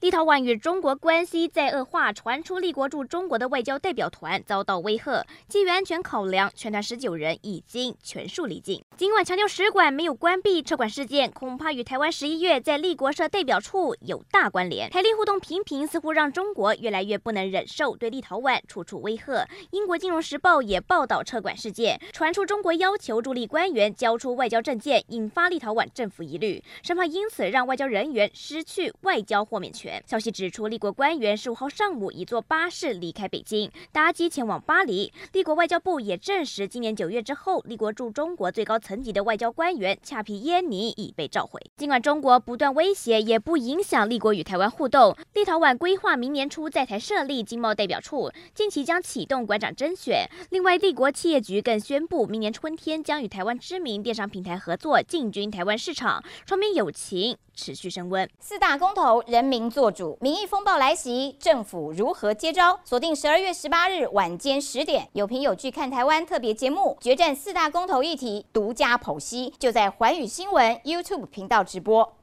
立陶宛与中国关系再恶化，传出立国驻中国的外交代表团遭到威吓。基于安全考量，全团十九人已经全数离境。尽管强调使馆没有关闭，撤馆事件恐怕与台湾十一月在立国社代表处有大关联。台立互动频频，似乎让中国越来越不能忍受对立陶宛处处威吓。英国金融时报也报道撤馆事件，传出中国要求驻立官员交出外交证件，引发立陶宛政府疑虑，生怕因此让外交人员失去外交豁免权。消息指出，立国官员十五号上午已坐巴士离开北京，搭机前往巴黎。立国外交部也证实，今年九月之后，立国驻中国最高层级的外交官员恰皮耶尼已被召回。尽管中国不断威胁，也不影响立国与台湾互动。立陶宛规划明年初在台设立经贸代表处，近期将启动馆长甄选。另外，立国企业局更宣布，明年春天将与台湾知名电商平台合作，进军台湾市场，说明友情持续升温。四大公投，人民做做主，民意风暴来袭，政府如何接招？锁定十二月十八日晚间十点，有凭有据看台湾特别节目，决战四大公投议题，独家剖析，就在环宇新闻 YouTube 频道直播。